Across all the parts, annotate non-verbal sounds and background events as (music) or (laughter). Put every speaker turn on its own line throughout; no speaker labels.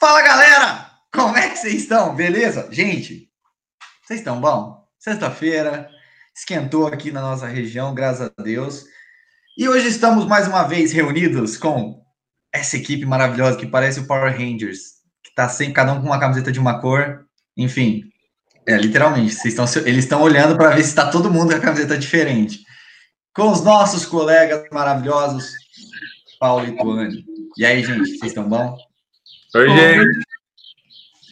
Fala galera! Como é que vocês estão? Beleza? Gente, vocês estão bom? Sexta-feira, esquentou aqui na nossa região, graças a Deus. E hoje estamos mais uma vez reunidos com essa equipe maravilhosa que parece o Power Rangers, que tá sempre cada um com uma camiseta de uma cor. Enfim, é literalmente, vocês estão, eles estão olhando para ver se está todo mundo com a camiseta diferente. Com os nossos colegas maravilhosos, Paulo e Tuane. E aí, gente, vocês estão bom?
Oi, gente.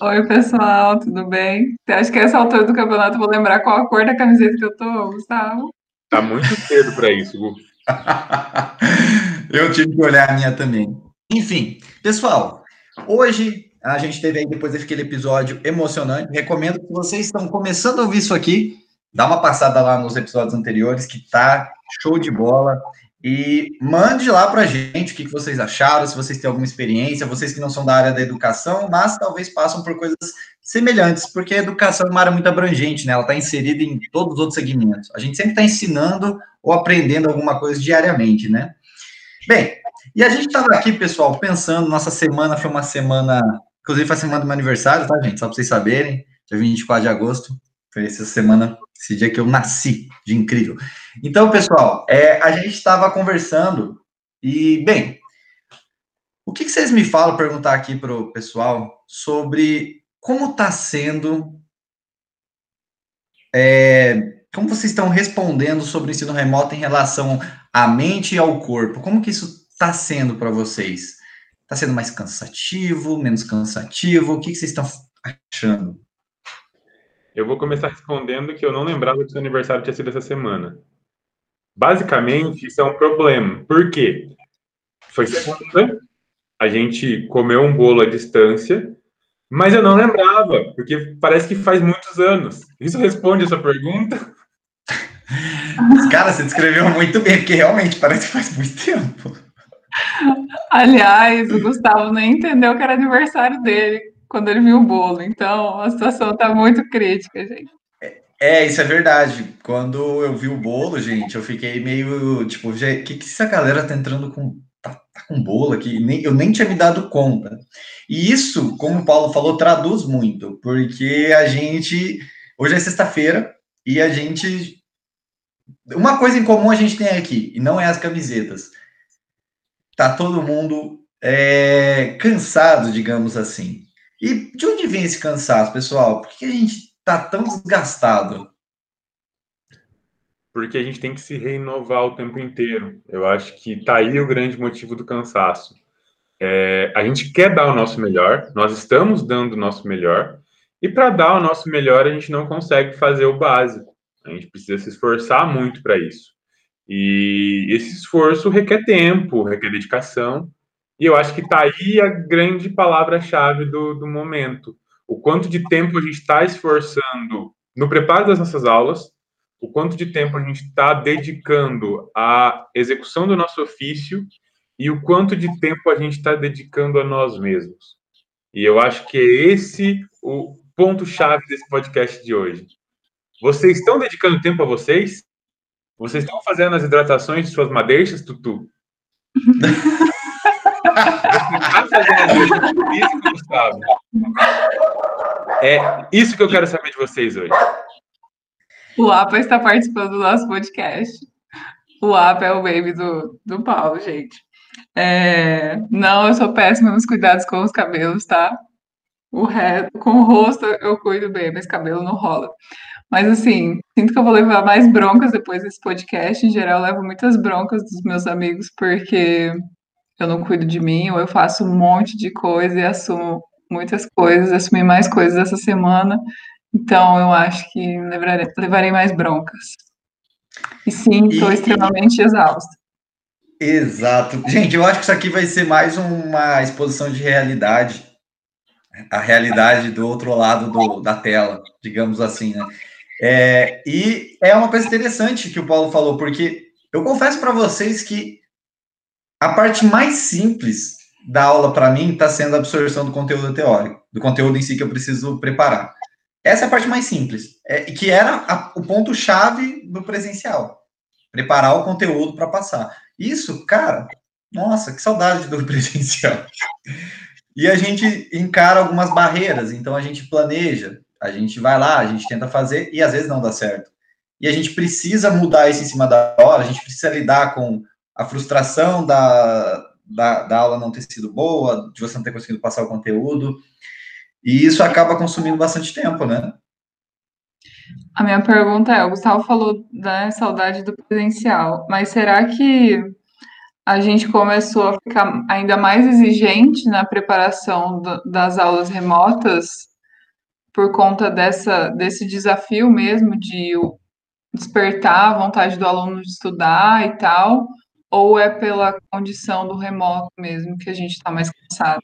Oi, pessoal, tudo bem? Acho que essa altura do campeonato eu vou lembrar qual a cor da camiseta que eu tô, Gustavo.
Tá muito cedo para isso, Gu. (laughs)
eu tive que olhar a minha também. Enfim, pessoal, hoje a gente teve aí depois daquele episódio emocionante. Recomendo que vocês estão começando a ouvir isso aqui, dá uma passada lá nos episódios anteriores, que tá show de bola. E mande lá para a gente o que, vocês acharam, se vocês têm alguma experiência, vocês que não são da área da educação, mas talvez passam por coisas semelhantes, porque a educação é uma área muito abrangente, né? Ela está inserida em todos os outros segmentos. A gente sempre está ensinando ou aprendendo alguma coisa diariamente, né? Bem, e a gente estava aqui, pessoal, pensando, nossa semana foi uma semana, inclusive foi a semana do meu aniversário, tá, gente? Só para vocês saberem, dia 24 de agosto, foi essa semana esse dia que eu nasci, de incrível. Então, pessoal, é, a gente estava conversando e, bem, o que, que vocês me falam, perguntar aqui para o pessoal, sobre como está sendo, é, como vocês estão respondendo sobre o ensino remoto em relação à mente e ao corpo? Como que isso está sendo para vocês? Está sendo mais cansativo, menos cansativo? O que, que vocês estão achando?
Eu vou começar respondendo que eu não lembrava que seu aniversário tinha sido essa semana. Basicamente, isso é um problema. Por quê? Foi segunda, a gente comeu um bolo à distância, mas eu não lembrava, porque parece que faz muitos anos. Isso responde essa pergunta? (laughs)
Cara, você descreveu muito bem, porque realmente parece que faz muito tempo.
Aliás, o Gustavo nem entendeu que era aniversário dele quando ele viu o bolo. Então, a situação está muito crítica, gente.
É, isso é verdade. Quando eu vi o bolo, gente, eu fiquei meio tipo, o que, que essa galera tá entrando com. Tá, tá com bolo aqui? Nem, eu nem tinha me dado conta. E isso, como o Paulo falou, traduz muito, porque a gente. Hoje é sexta-feira e a gente. Uma coisa em comum a gente tem aqui, e não é as camisetas. Tá todo mundo é, cansado, digamos assim. E de onde vem esse cansaço, pessoal? Por que a gente está tão desgastado?
Porque a gente tem que se renovar o tempo inteiro. Eu acho que tá aí o grande motivo do cansaço. É, a gente quer dar o nosso melhor, nós estamos dando o nosso melhor, e para dar o nosso melhor, a gente não consegue fazer o básico. A gente precisa se esforçar muito para isso. E esse esforço requer tempo, requer dedicação, e eu acho que está aí a grande palavra-chave do, do momento. O quanto de tempo a gente está esforçando no preparo das nossas aulas, o quanto de tempo a gente está dedicando à execução do nosso ofício e o quanto de tempo a gente está dedicando a nós mesmos. E eu acho que é esse o ponto-chave desse podcast de hoje. Vocês estão dedicando tempo a vocês? Vocês estão fazendo as hidratações de suas madeixas, Tutu? (laughs) É isso que eu quero saber de vocês hoje.
O APA está participando do nosso podcast. O APA é o baby do, do Paulo, gente. É, não, eu sou péssima nos cuidados com os cabelos, tá? O resto, com o rosto eu cuido bem, mas cabelo não rola. Mas assim, sinto que eu vou levar mais broncas depois desse podcast. Em geral, levo muitas broncas dos meus amigos, porque eu não cuido de mim, ou eu faço um monte de coisa e assumo muitas coisas, assumi mais coisas essa semana, então eu acho que levarei, levarei mais broncas. E sim, estou extremamente exausta.
Exato. Gente, eu acho que isso aqui vai ser mais uma exposição de realidade, a realidade do outro lado do, da tela, digamos assim, né? É, e é uma coisa interessante que o Paulo falou, porque eu confesso para vocês que a parte mais simples da aula para mim está sendo a absorção do conteúdo teórico, do conteúdo em si que eu preciso preparar. Essa é a parte mais simples, é, que era a, o ponto-chave do presencial. Preparar o conteúdo para passar. Isso, cara, nossa, que saudade do (laughs) presencial. E a gente encara algumas barreiras, então a gente planeja, a gente vai lá, a gente tenta fazer e às vezes não dá certo. E a gente precisa mudar isso em cima da hora, a gente precisa lidar com a frustração da, da, da aula não ter sido boa, de você não ter conseguido passar o conteúdo. E isso acaba consumindo bastante tempo, né?
A minha pergunta é: o Gustavo falou da saudade do presencial, mas será que a gente começou a ficar ainda mais exigente na preparação do, das aulas remotas por conta dessa, desse desafio mesmo de despertar a vontade do aluno de estudar e tal, ou é pela condição do remoto mesmo que a gente está mais cansado?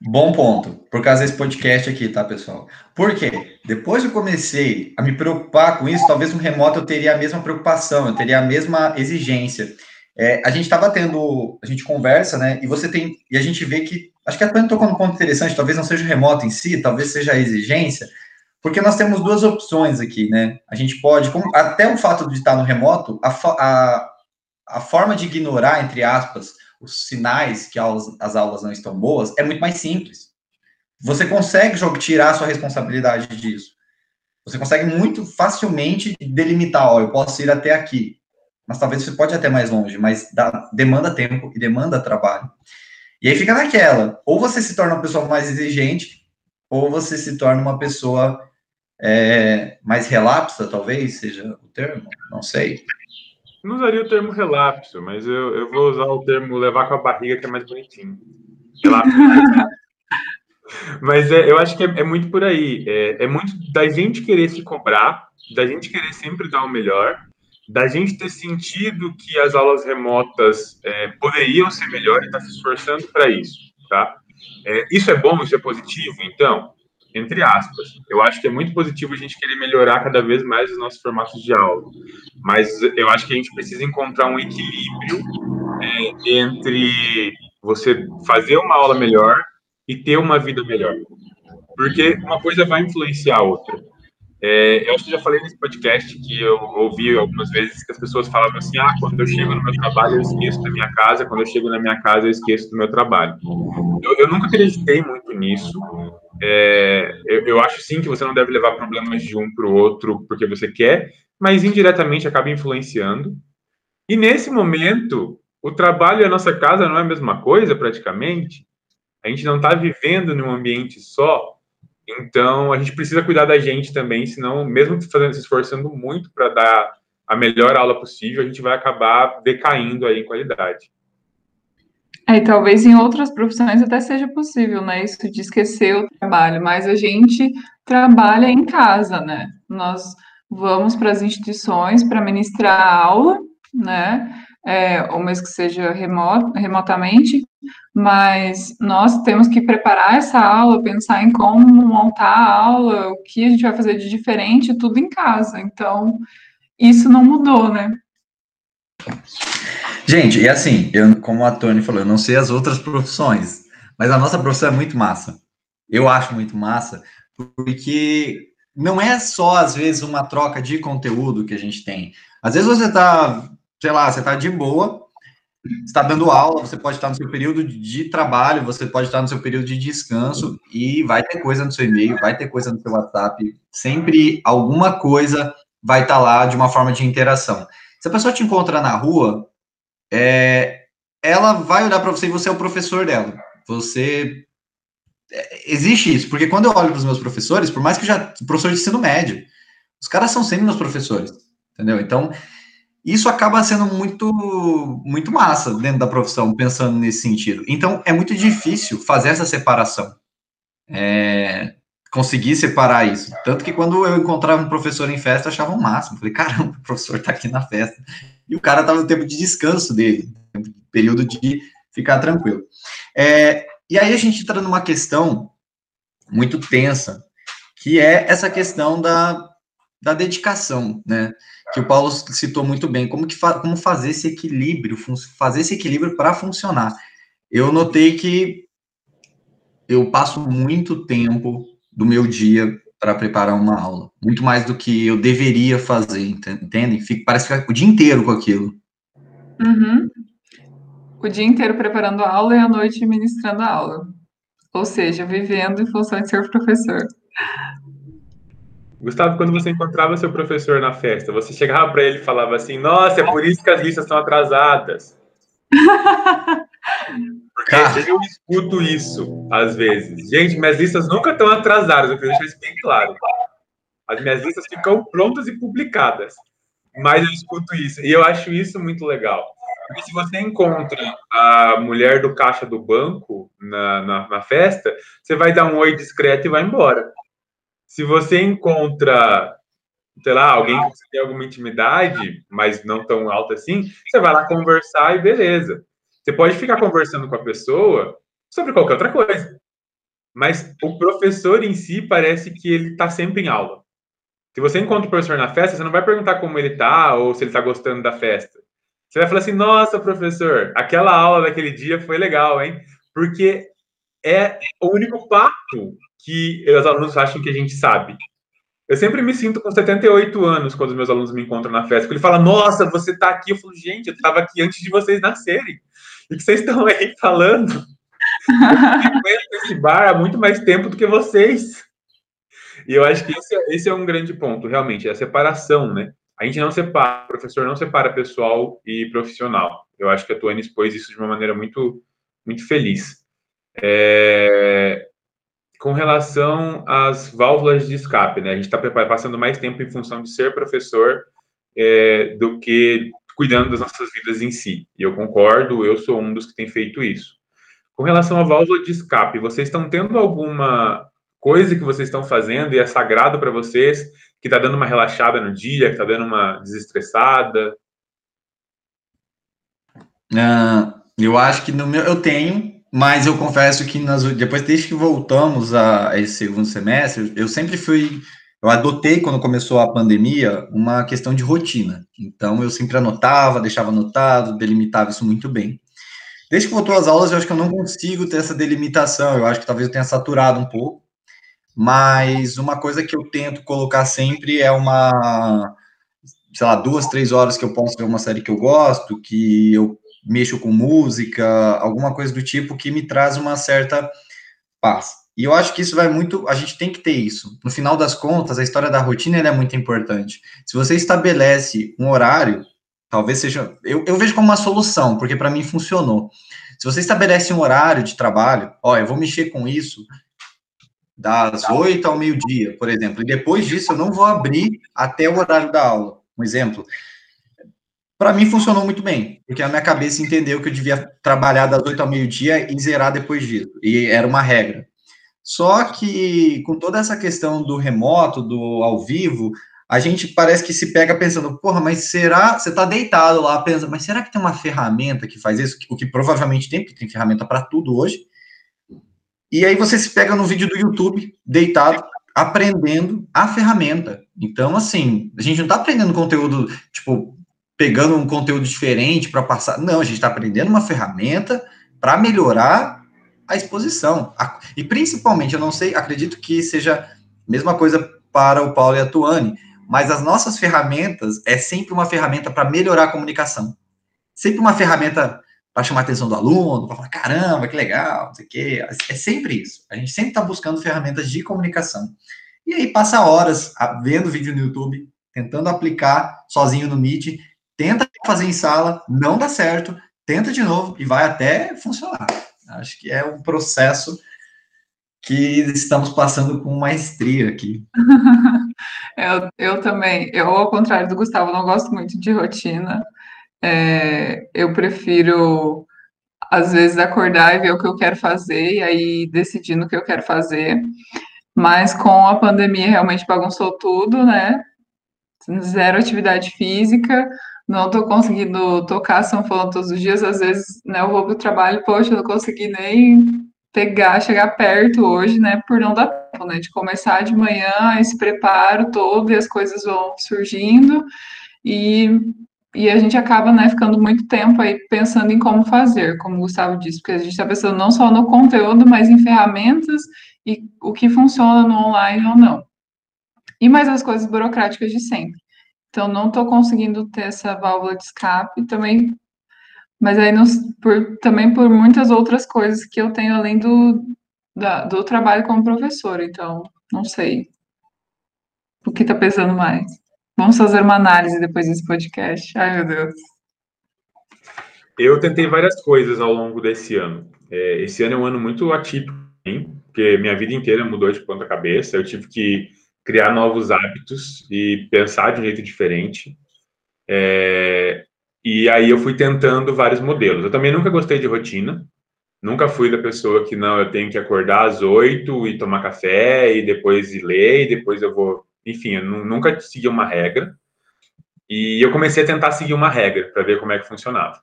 Bom ponto, por causa desse podcast aqui, tá, pessoal? Por quê? Depois que eu comecei a me preocupar com isso, talvez no remoto eu teria a mesma preocupação, eu teria a mesma exigência. É, a gente estava tendo, a gente conversa, né? E você tem, e a gente vê que, acho que a Tânia tocou um ponto interessante, talvez não seja o remoto em si, talvez seja a exigência, porque nós temos duas opções aqui, né? A gente pode, como, até o fato de estar no remoto, a, a, a forma de ignorar, entre aspas, os sinais que aulas, as aulas não estão boas é muito mais simples. Você consegue tirar a sua responsabilidade disso. Você consegue muito facilmente delimitar, ó, eu posso ir até aqui mas talvez você pode ir até mais longe, mas dá, demanda tempo e demanda trabalho. E aí fica naquela, ou você se torna uma pessoa mais exigente, ou você se torna uma pessoa é, mais relapsa, talvez seja o termo, não sei.
Não usaria o termo relapso, mas eu, eu vou usar o termo levar com a barriga, que é mais bonitinho. Relapso. (laughs) mas é, eu acho que é, é muito por aí. É, é muito da gente querer se cobrar, da gente querer sempre dar o melhor, da gente ter sentido que as aulas remotas é, poderiam ser melhores e estar tá se esforçando para isso, tá? É, isso é bom, isso é positivo, então, entre aspas, eu acho que é muito positivo a gente querer melhorar cada vez mais os nossos formatos de aula, mas eu acho que a gente precisa encontrar um equilíbrio é, entre você fazer uma aula melhor e ter uma vida melhor, porque uma coisa vai influenciar a outra. É, eu acho que já falei nesse podcast que eu ouvi algumas vezes que as pessoas falavam assim: ah, quando eu chego no meu trabalho eu esqueço da minha casa, quando eu chego na minha casa eu esqueço do meu trabalho. Eu, eu nunca acreditei muito nisso. É, eu, eu, acho sim que você não deve levar problemas de um para o outro porque você quer, mas indiretamente acaba influenciando. E nesse momento, o trabalho e a nossa casa não é a mesma coisa, praticamente. A gente não está vivendo num ambiente só, então, a gente precisa cuidar da gente também, senão, mesmo fazendo, se esforçando muito para dar a melhor aula possível, a gente vai acabar decaindo aí em qualidade.
É, e talvez em outras profissões até seja possível, né? Isso de esquecer o trabalho, mas a gente trabalha em casa, né? Nós vamos para as instituições para ministrar aula, né? É, ou mesmo que seja remoto, remotamente, mas nós temos que preparar essa aula, pensar em como montar a aula, o que a gente vai fazer de diferente, tudo em casa. Então, isso não mudou, né?
Gente, e assim, eu, como a Tony falou, eu não sei as outras profissões, mas a nossa profissão é muito massa. Eu acho muito massa, porque não é só, às vezes, uma troca de conteúdo que a gente tem. Às vezes você tá, sei lá, você tá de boa, está dando aula, você pode estar no seu período de trabalho, você pode estar no seu período de descanso e vai ter coisa no seu e-mail, vai ter coisa no seu WhatsApp, sempre alguma coisa vai estar lá de uma forma de interação. Se a pessoa te encontrar na rua, é, ela vai olhar para você e você é o professor dela. Você é, existe isso, porque quando eu olho para os meus professores, por mais que já professor de ensino médio, os caras são sempre meus professores, entendeu? Então, isso acaba sendo muito, muito massa dentro da profissão, pensando nesse sentido. Então, é muito difícil fazer essa separação. É, conseguir separar isso. Tanto que quando eu encontrava um professor em festa, achava o um máximo. Falei, caramba, o professor está aqui na festa. E o cara estava no tempo de descanso dele, período de ficar tranquilo. É, e aí a gente entra numa questão muito tensa, que é essa questão da, da dedicação, né? Que o Paulo citou muito bem, como que fa como fazer esse equilíbrio, fazer esse equilíbrio para funcionar. Eu notei que eu passo muito tempo do meu dia para preparar uma aula, muito mais do que eu deveria fazer, entendem? Fico, parece que o dia inteiro com aquilo.
Uhum. O dia inteiro preparando a aula e à noite ministrando a aula. ou seja, vivendo em função de ser professor.
Gustavo, quando você encontrava seu professor na festa, você chegava para ele e falava assim: Nossa, é por isso que as listas estão atrasadas. Porque eu escuto isso às vezes. Gente, minhas listas nunca estão atrasadas, eu queria deixar isso bem claro. As minhas listas ficam prontas e publicadas. Mas eu escuto isso. E eu acho isso muito legal. Porque se você encontra a mulher do caixa do banco na, na, na festa, você vai dar um oi discreto e vai embora. Se você encontra, sei lá, alguém que você tem alguma intimidade, mas não tão alta assim, você vai lá conversar e beleza. Você pode ficar conversando com a pessoa sobre qualquer outra coisa. Mas o professor em si parece que ele está sempre em aula. Se você encontra o professor na festa, você não vai perguntar como ele está ou se ele está gostando da festa. Você vai falar assim: nossa, professor, aquela aula daquele dia foi legal, hein? Porque é o único papo que os alunos acham que a gente sabe. Eu sempre me sinto com 78 anos quando os meus alunos me encontram na festa, ele fala: Nossa, você está aqui. Eu falo: Gente, eu estava aqui antes de vocês nascerem. E que vocês estão aí falando? (laughs) Eu esse bar há muito mais tempo do que vocês. E eu acho que esse, é, esse é um grande ponto, realmente, é a separação, né? A gente não separa, o professor não separa pessoal e profissional. Eu acho que a Tuane expôs isso de uma maneira muito, muito feliz. É, com relação às válvulas de escape, né? A gente está passando mais tempo em função de ser professor é, do que cuidando das nossas vidas em si. E eu concordo, eu sou um dos que tem feito isso. Com relação à válvula de escape, vocês estão tendo alguma coisa que vocês estão fazendo e é sagrado para vocês, que está dando uma relaxada no dia, que está dando uma desestressada?
Uh, eu acho que no meu eu tenho, mas eu confesso que nas, depois, desde que voltamos a, a esse segundo semestre, eu sempre fui. Eu adotei, quando começou a pandemia, uma questão de rotina. Então, eu sempre anotava, deixava anotado, delimitava isso muito bem. Desde que voltou às aulas, eu acho que eu não consigo ter essa delimitação. Eu acho que talvez eu tenha saturado um pouco. Mas uma coisa que eu tento colocar sempre é uma, sei lá, duas, três horas que eu posso ver uma série que eu gosto, que eu mexo com música, alguma coisa do tipo que me traz uma certa paz. E eu acho que isso vai muito, a gente tem que ter isso. No final das contas, a história da rotina é muito importante. Se você estabelece um horário, talvez seja, eu, eu vejo como uma solução, porque para mim funcionou. Se você estabelece um horário de trabalho, ó, eu vou mexer com isso das oito ao meio-dia, por exemplo, e depois disso eu não vou abrir até o horário da aula. Um exemplo, para mim funcionou muito bem, porque a minha cabeça entendeu que eu devia trabalhar das 8 ao meio-dia e zerar depois disso, e era uma regra. Só que com toda essa questão do remoto, do ao vivo, a gente parece que se pega pensando, porra, mas será? Você tá deitado lá, pensa, mas será que tem uma ferramenta que faz isso? O que provavelmente tem, porque tem ferramenta para tudo hoje. E aí você se pega no vídeo do YouTube, deitado, aprendendo a ferramenta. Então, assim, a gente não tá aprendendo conteúdo, tipo, pegando um conteúdo diferente para passar. Não, a gente está aprendendo uma ferramenta para melhorar a exposição. E principalmente, eu não sei, acredito que seja a mesma coisa para o Paulo e a Tuane, mas as nossas ferramentas é sempre uma ferramenta para melhorar a comunicação. Sempre uma ferramenta para chamar a atenção do aluno, para falar, caramba, que legal, não sei o quê. É sempre isso. A gente sempre está buscando ferramentas de comunicação. E aí passa horas vendo vídeo no YouTube, tentando aplicar sozinho no Meet, tenta fazer em sala, não dá certo, tenta de novo e vai até funcionar. Acho que é um processo que estamos passando com maestria aqui. (laughs)
eu, eu também, eu ao contrário do Gustavo, não gosto muito de rotina. É, eu prefiro às vezes acordar e ver o que eu quero fazer e aí decidindo o que eu quero fazer. Mas com a pandemia realmente bagunçou tudo, né? Zero atividade física, não estou conseguindo tocar sanfona todos os dias, às vezes, né, eu vou para o trabalho, poxa, eu não consegui nem pegar, chegar perto hoje, né, por não dar tempo, né, de começar de manhã, esse preparo todo e as coisas vão surgindo e, e a gente acaba, né, ficando muito tempo aí pensando em como fazer, como o Gustavo disse, porque a gente está pensando não só no conteúdo, mas em ferramentas e o que funciona no online ou não. E mais as coisas burocráticas de sempre. Então, não estou conseguindo ter essa válvula de escape também, mas aí por, também por muitas outras coisas que eu tenho além do, da, do trabalho como professor, então, não sei. O que está pesando mais? Vamos fazer uma análise depois desse podcast. Ai, meu Deus.
Eu tentei várias coisas ao longo desse ano. É, esse ano é um ano muito atípico, hein? porque minha vida inteira mudou de ponta cabeça. Eu tive que criar novos hábitos e pensar de um jeito diferente. É, e aí eu fui tentando vários modelos. Eu também nunca gostei de rotina. Nunca fui da pessoa que não, eu tenho que acordar às oito e tomar café e depois ir ler e depois eu vou. Enfim, eu nunca segui uma regra. E eu comecei a tentar seguir uma regra para ver como é que funcionava.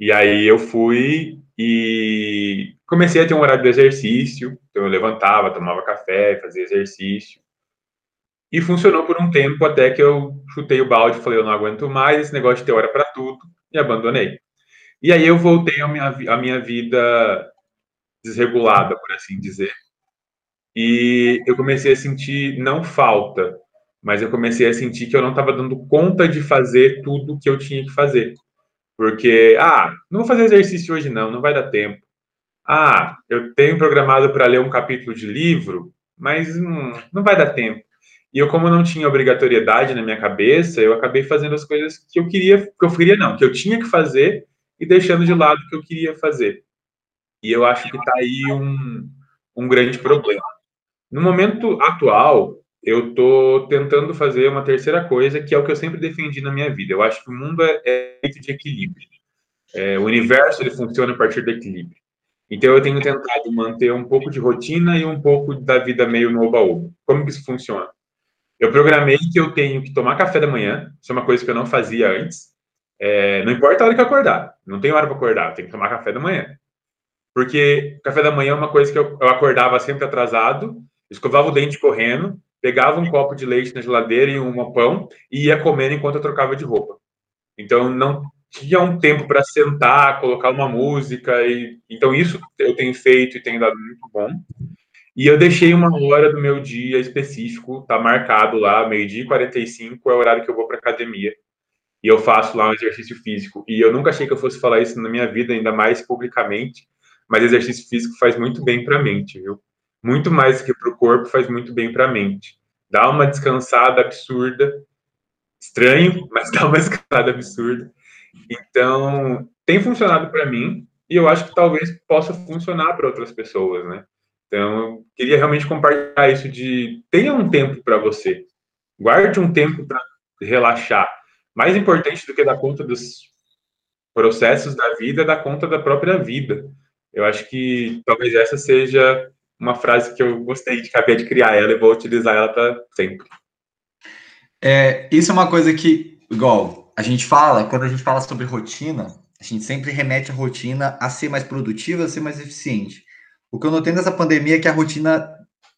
E aí eu fui e comecei a ter um horário de exercício. Então eu levantava, tomava café, fazia exercício. E funcionou por um tempo até que eu chutei o balde falei, eu não aguento mais esse negócio de ter hora para tudo e abandonei. E aí eu voltei à minha, minha vida desregulada, por assim dizer. E eu comecei a sentir não falta, mas eu comecei a sentir que eu não estava dando conta de fazer tudo que eu tinha que fazer. Porque, ah, não vou fazer exercício hoje não, não vai dar tempo. Ah, eu tenho programado para ler um capítulo de livro, mas hum, não vai dar tempo. E eu, como não tinha obrigatoriedade na minha cabeça, eu acabei fazendo as coisas que eu queria, que eu queria não, que eu tinha que fazer e deixando de lado o que eu queria fazer. E eu acho que está aí um, um grande problema. No momento atual, eu estou tentando fazer uma terceira coisa, que é o que eu sempre defendi na minha vida. Eu acho que o mundo é, é feito de equilíbrio. É, o universo ele funciona a partir do equilíbrio. Então eu tenho tentado manter um pouco de rotina e um pouco da vida meio no oba-oba. Como que isso funciona? Eu programei que eu tenho que tomar café da manhã, isso é uma coisa que eu não fazia antes. É, não importa a hora que eu acordar, não tem hora para acordar, eu tenho que tomar café da manhã. Porque café da manhã é uma coisa que eu, eu acordava sempre atrasado, escovava o dente correndo, pegava um copo de leite na geladeira e um pão e ia comendo enquanto eu trocava de roupa. Então não tinha um tempo para sentar, colocar uma música e então isso eu tenho feito e tem dado muito bom. E eu deixei uma hora do meu dia específico, tá marcado lá, meio-dia e 45 é o horário que eu vou para academia. E eu faço lá um exercício físico. E eu nunca achei que eu fosse falar isso na minha vida, ainda mais publicamente, mas exercício físico faz muito bem para a mente, viu? Muito mais que para o corpo, faz muito bem para a mente. Dá uma descansada absurda. Estranho, mas (laughs) dá uma descansada absurda. Então, tem funcionado para mim e eu acho que talvez possa funcionar para outras pessoas, né? Então, eu queria realmente compartilhar isso de tenha um tempo para você. Guarde um tempo para relaxar. Mais importante do que dar conta dos processos da vida, é dar conta da própria vida. Eu acho que talvez essa seja uma frase que eu gostei de acabei de criar ela e vou utilizar ela para sempre.
É, isso é uma coisa que, igual, a gente fala, quando a gente fala sobre rotina, a gente sempre remete a rotina a ser mais produtiva, a ser mais eficiente. O que eu notei nessa pandemia é que a rotina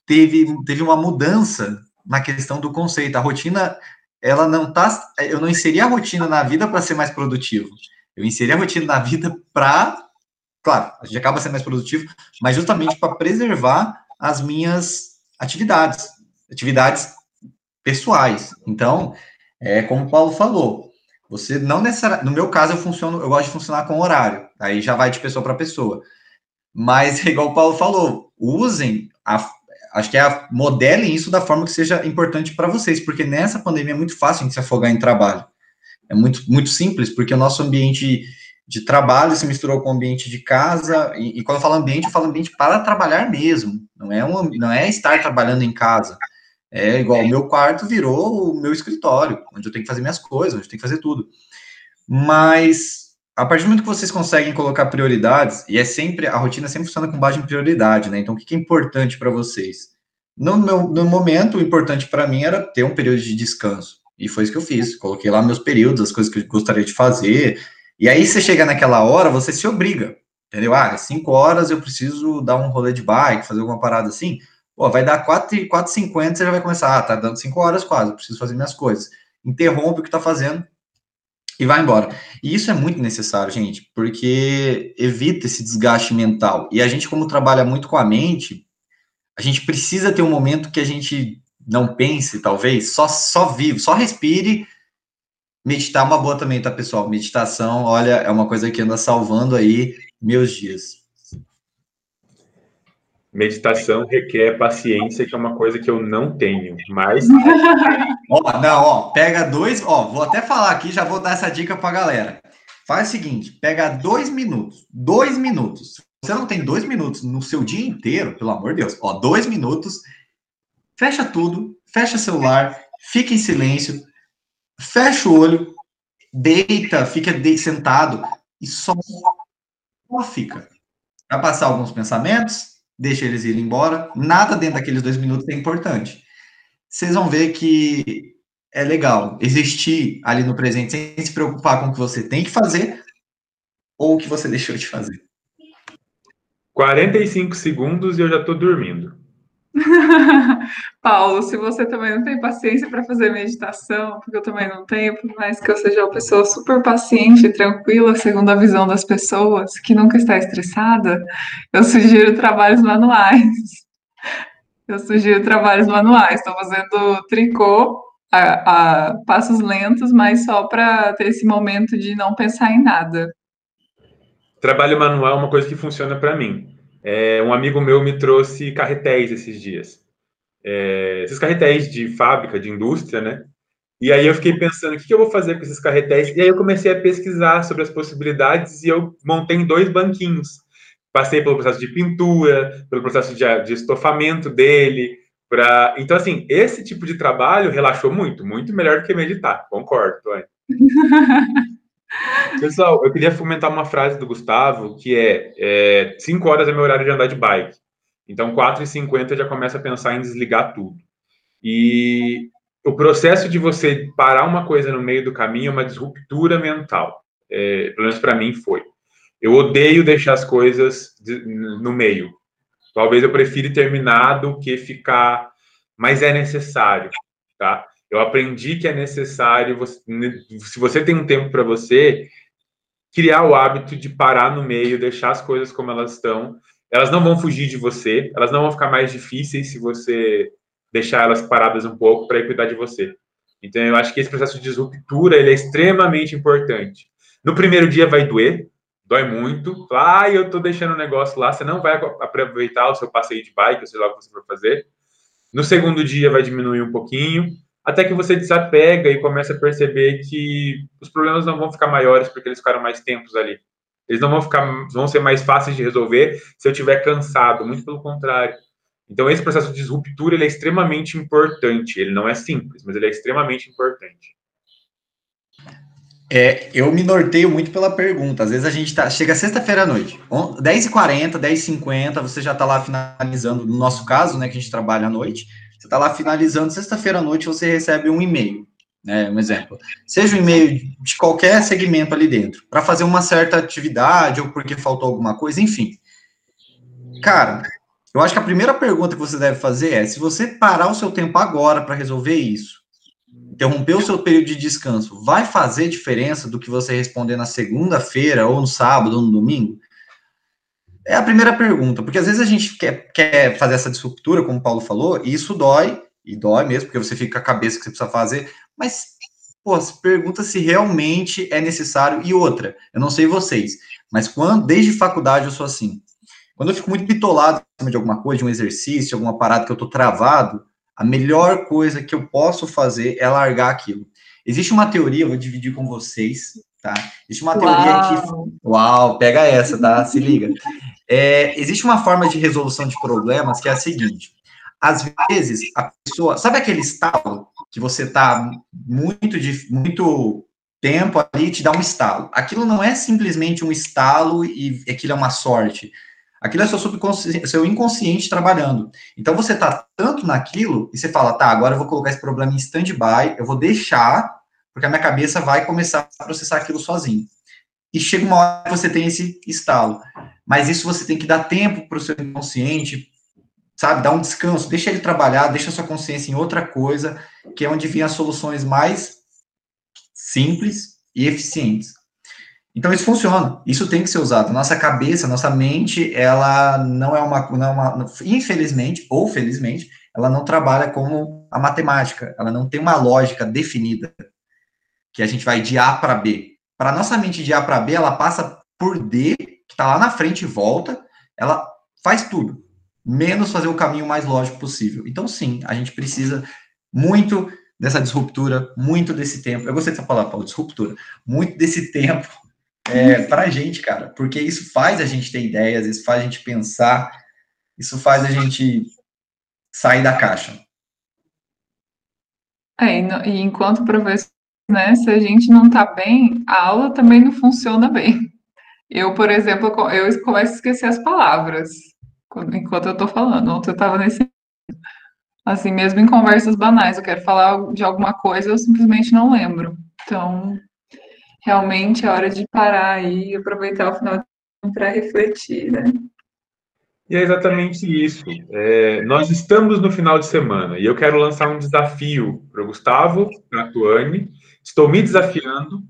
teve, teve uma mudança na questão do conceito. A rotina, ela não tá. Eu não inseri a rotina na vida para ser mais produtivo. Eu inseri a rotina na vida para. Claro, a gente acaba sendo mais produtivo, mas justamente para preservar as minhas atividades, atividades pessoais. Então, é como o Paulo falou, você não necessariamente. No meu caso, eu funciono, eu gosto de funcionar com horário. Aí já vai de pessoa para pessoa. Mas, (laughs) igual o Paulo falou, usem, a, acho que é a, modelem isso da forma que seja importante para vocês, porque nessa pandemia é muito fácil a gente se afogar em trabalho. É muito, muito simples, porque o nosso ambiente de trabalho se misturou com o ambiente de casa, e, e quando eu falo ambiente, eu falo ambiente para trabalhar mesmo, não é, um, não é estar trabalhando em casa. É igual, o meu quarto virou o meu escritório, onde eu tenho que fazer minhas coisas, onde eu tenho que fazer tudo. Mas a partir do momento que vocês conseguem colocar prioridades, e é sempre, a rotina sempre funciona com base em prioridade, né? Então, o que é importante para vocês? No, meu, no momento, o importante para mim era ter um período de descanso. E foi isso que eu fiz. Coloquei lá meus períodos, as coisas que eu gostaria de fazer. E aí, você chega naquela hora, você se obriga. Entendeu? Ah, cinco horas eu preciso dar um rolê de bike, fazer alguma parada assim. Pô, vai dar 4h50, você já vai começar. Ah, tá dando cinco horas quase, eu preciso fazer minhas coisas. Interrompe o que tá fazendo, e vai embora. E isso é muito necessário, gente, porque evita esse desgaste mental. E a gente, como trabalha muito com a mente, a gente precisa ter um momento que a gente não pense, talvez, só, só vive, só respire. Meditar é uma boa também, tá, pessoal? Meditação, olha, é uma coisa que anda salvando aí meus dias.
Meditação requer paciência, que é uma coisa que eu não tenho, mas.
ó, não, ó, pega dois, ó, vou até falar aqui, já vou dar essa dica pra galera. Faz o seguinte, pega dois minutos, dois minutos. Você não tem dois minutos no seu dia inteiro, pelo amor de Deus, ó, dois minutos, fecha tudo, fecha celular, fica em silêncio, fecha o olho, deita, fica sentado e só, só fica. Vai passar alguns pensamentos, deixa eles irem embora. Nada dentro daqueles dois minutos é importante. Vocês vão ver que é legal existir ali no presente sem se preocupar com o que você tem que fazer ou o que você deixou de fazer.
45 segundos e eu já estou dormindo. (laughs)
Paulo, se você também não tem paciência para fazer meditação, porque eu também não tenho, por mais que eu seja uma pessoa super paciente e tranquila, segundo a visão das pessoas, que nunca está estressada, eu sugiro trabalhos manuais. (laughs) Eu sugiro trabalhos manuais. Estou fazendo tricô a, a passos lentos, mas só para ter esse momento de não pensar em nada.
Trabalho manual é uma coisa que funciona para mim. É, um amigo meu me trouxe carretéis esses dias. É, esses carretéis de fábrica, de indústria, né? E aí eu fiquei pensando, o que eu vou fazer com esses carretéis? E aí eu comecei a pesquisar sobre as possibilidades e eu montei dois banquinhos. Passei pelo processo de pintura, pelo processo de, de estofamento dele. Pra... Então, assim, esse tipo de trabalho relaxou muito, muito melhor do que meditar. Concordo. (laughs) Pessoal, eu queria fomentar uma frase do Gustavo, que é, 5 é, horas é meu horário de andar de bike. Então, 4h50 já começa a pensar em desligar tudo. E o processo de você parar uma coisa no meio do caminho é uma disruptura mental. É, pelo menos para mim foi. Eu odeio deixar as coisas de, no meio. Talvez eu prefira terminar do que ficar, mas é necessário, tá? Eu aprendi que é necessário, você, se você tem um tempo para você, criar o hábito de parar no meio, deixar as coisas como elas estão. Elas não vão fugir de você, elas não vão ficar mais difíceis se você deixar elas paradas um pouco para cuidar de você. Então, eu acho que esse processo de disruptura ele é extremamente importante. No primeiro dia vai doer, dói muito. Ah, eu estou deixando o negócio lá, você não vai aproveitar o seu passeio de bike, ou sei lá o que você for fazer. No segundo dia vai diminuir um pouquinho até que você desapega e começa a perceber que os problemas não vão ficar maiores porque eles ficaram mais tempos ali. Eles não vão ficar, vão ser mais fáceis de resolver se eu tiver cansado, muito pelo contrário. Então esse processo de disruptura ele é extremamente importante. Ele não é simples, mas ele é extremamente importante.
É, eu me norteio muito pela pergunta. Às vezes a gente tá, chega sexta-feira à noite, 10h40, 10h50, você já está lá finalizando, no nosso caso, né, que a gente trabalha à noite, você está lá finalizando, sexta-feira à noite você recebe um e-mail, né? Um exemplo. Seja um e-mail de qualquer segmento ali dentro, para fazer uma certa atividade ou porque faltou alguma coisa, enfim. Cara, eu acho que a primeira pergunta que você deve fazer é: se você parar o seu tempo agora para resolver isso, interromper o seu período de descanso, vai fazer diferença do que você responder na segunda-feira, ou no sábado, ou no domingo? É a primeira pergunta, porque às vezes a gente quer, quer fazer essa disruptura, como o Paulo falou, e isso dói, e dói mesmo, porque você fica com a cabeça que você precisa fazer, mas, pô, se pergunta se realmente é necessário. E outra, eu não sei vocês, mas quando, desde faculdade eu sou assim. Quando eu fico muito cima de alguma coisa, de um exercício, de alguma parada que eu tô travado, a melhor coisa que eu posso fazer é largar aquilo. Existe uma teoria, eu vou dividir com vocês, tá? Existe uma teoria Uau. que. Uau, pega essa, tá? Se liga. (laughs) É, existe uma forma de resolução de problemas que é a seguinte: às vezes a pessoa, sabe aquele estalo que você tá muito muito tempo ali te dá um estalo. Aquilo não é simplesmente um estalo e aquilo é uma sorte. Aquilo é seu subconsciente, seu inconsciente trabalhando. Então você tá tanto naquilo e você fala, tá, agora eu vou colocar esse problema em stand-by, eu vou deixar, porque a minha cabeça vai começar a processar aquilo sozinho. E chega uma hora que você tem esse estalo. Mas isso você tem que dar tempo para o seu inconsciente, sabe? Dar um descanso, deixa ele trabalhar, deixa a sua consciência em outra coisa, que é onde vêm as soluções mais simples e eficientes. Então isso funciona, isso tem que ser usado. Nossa cabeça, nossa mente, ela não é uma, não é uma, infelizmente ou felizmente, ela não trabalha como a matemática, ela não tem uma lógica definida que a gente vai de A para B. Para nossa mente de A para B, ela passa por D que está lá na frente e volta, ela faz tudo. menos fazer o caminho mais lógico possível. Então, sim, a gente precisa muito dessa disruptura, muito desse tempo. Eu gostei dessa palavra, Paulo, disruptura. Muito desse tempo é, para a gente, cara, porque isso faz a gente ter ideias, isso faz a gente pensar, isso faz a gente sair da caixa.
É, e, e enquanto professor, né, se a gente não está bem, a aula também não funciona bem. Eu, por exemplo, eu começo a esquecer as palavras enquanto eu estou falando. Ontem eu estava nesse. Assim, mesmo em conversas banais, eu quero falar de alguma coisa, eu simplesmente não lembro. Então, realmente é hora de parar aí e aproveitar o final para refletir, né?
E é exatamente isso. É, nós estamos no final de semana e eu quero lançar um desafio para o Gustavo, para a Tuane. Estou me desafiando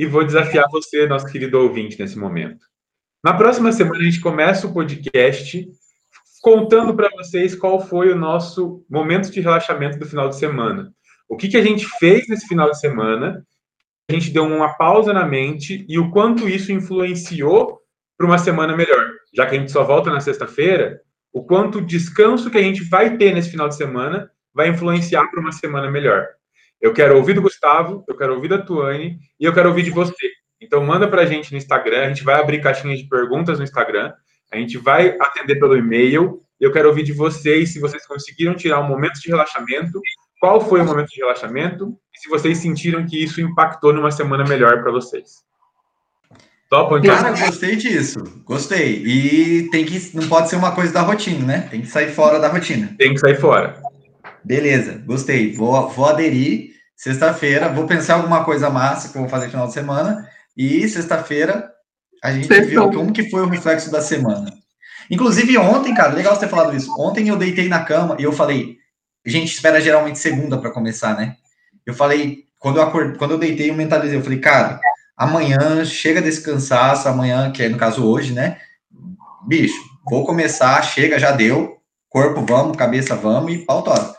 e vou desafiar você, nosso querido ouvinte, nesse momento. Na próxima semana, a gente começa o podcast contando para vocês qual foi o nosso momento de relaxamento do final de semana. O que, que a gente fez nesse final de semana, a gente deu uma pausa na mente e o quanto isso influenciou para uma semana melhor. Já que a gente só volta na sexta-feira, o quanto o descanso que a gente vai ter nesse final de semana vai influenciar para uma semana melhor. Eu quero ouvir do Gustavo, eu quero ouvir da Tuane e eu quero ouvir de você. Então manda para a gente no Instagram, a gente vai abrir caixinhas de perguntas no Instagram, a gente vai atender pelo e-mail. Eu quero ouvir de vocês se vocês conseguiram tirar um momento de relaxamento, qual foi o momento de relaxamento e se vocês sentiram que isso impactou numa semana melhor para vocês.
Top, então? Cara, gostei disso. Gostei. E tem que. Não pode ser uma coisa da rotina, né? Tem que sair fora da rotina.
Tem que sair fora.
Beleza, gostei. Vou, vou aderir. Sexta-feira, vou pensar alguma coisa massa que eu vou fazer no final de semana. E sexta-feira a gente Sextou. viu como que foi o reflexo da semana. Inclusive, ontem, cara, legal você ter falado isso. Ontem eu deitei na cama e eu falei, gente espera geralmente segunda para começar, né? Eu falei, quando eu acordei, quando eu deitei, eu mentalizei, eu falei, cara, amanhã chega desse cansaço, amanhã, que é no caso hoje, né? Bicho, vou começar, chega, já deu, corpo vamos, cabeça vamos e pau tora.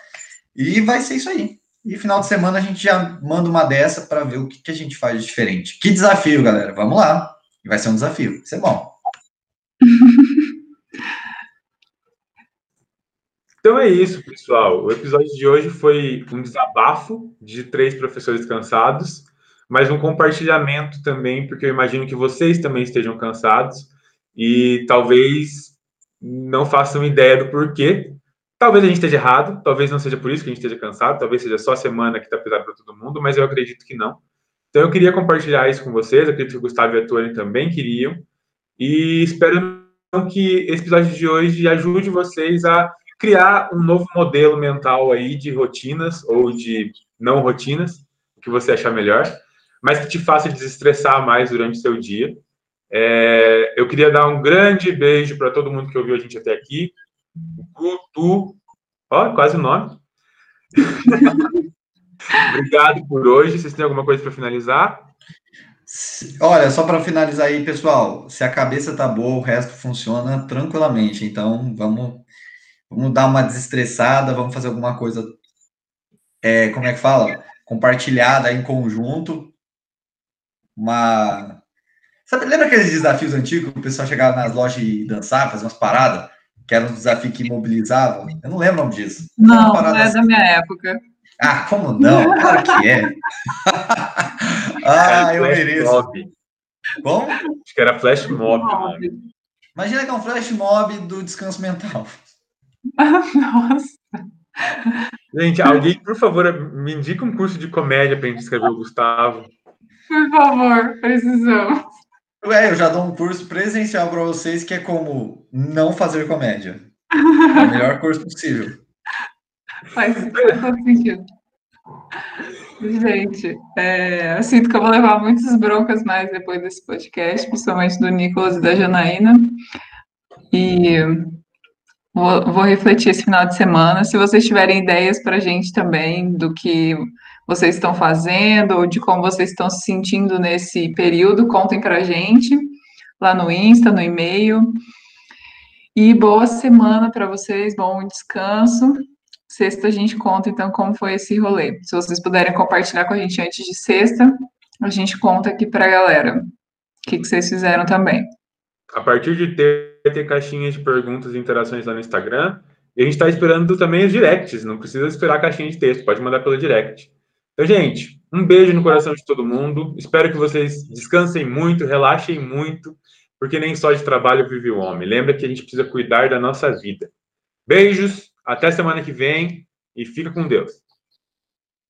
E vai ser isso aí. E final de semana a gente já manda uma dessa para ver o que, que, a gente faz de diferente. Que desafio, galera. Vamos lá. E vai ser um desafio. Vai ser bom. (laughs)
Então é isso, pessoal. O episódio de hoje foi um desabafo de três professores cansados mas um compartilhamento também, porque eu imagino que vocês também estejam cansados e talvez não façam ideia do porquê. Talvez a gente esteja errado, talvez não seja por isso que a gente esteja cansado, talvez seja só a semana que está pesada para todo mundo, mas eu acredito que não. Então eu queria compartilhar isso com vocês, acredito que o Gustavo e a Tony também queriam, e espero que esse episódio de hoje ajude vocês a criar um novo modelo mental aí de rotinas ou de não rotinas, o que você achar melhor mas que te faça desestressar mais durante o seu dia. É, eu queria dar um grande beijo para todo mundo que ouviu a gente até aqui. Gutu, ó, quase o nome. (laughs) Obrigado por hoje. Vocês têm alguma coisa para finalizar?
Olha, só para finalizar aí, pessoal, se a cabeça tá boa, o resto funciona tranquilamente. Então, vamos, vamos dar uma desestressada, vamos fazer alguma coisa, é, como é que fala? Compartilhada em conjunto, uma. Sabe, lembra aqueles desafios antigos que o pessoal chegava nas lojas e dançava, fazia umas paradas? Que era um desafio que mobilizava? Eu não lembro o nome disso.
Não, não é assim. da minha época.
Ah, como não? Claro que é. (laughs) ah, eu mereço. Mob.
Como? Acho que era flash mob. mob.
Imagina que é um flash mob do descanso mental.
Nossa.
Gente, alguém, por favor, me indica um curso de comédia para a gente escrever o Gustavo.
Por favor, precisamos.
Ué, eu já dou um curso presencial para vocês que é como não fazer comédia. É o melhor curso possível.
Faz sentido. Gente, é, eu sinto que eu vou levar muitas broncas mais depois desse podcast, principalmente do Nicolas e da Janaína. E vou, vou refletir esse final de semana. Se vocês tiverem ideias para a gente também do que vocês estão fazendo ou de como vocês estão se sentindo nesse período, contem para a gente lá no Insta, no e-mail. E boa semana para vocês, bom descanso. Sexta a gente conta então como foi esse rolê. Se vocês puderem compartilhar com a gente antes de sexta, a gente conta aqui para a galera o que, que vocês fizeram também.
A partir de ter ter caixinhas de perguntas e interações lá no Instagram. E a gente está esperando também os directs, não precisa esperar a caixinha de texto, pode mandar pelo direct. Então, gente, um beijo no coração de todo mundo. Espero que vocês descansem muito, relaxem muito, porque nem só de trabalho vive o homem. Lembra que a gente precisa cuidar da nossa vida. Beijos, até semana que vem e fica com Deus.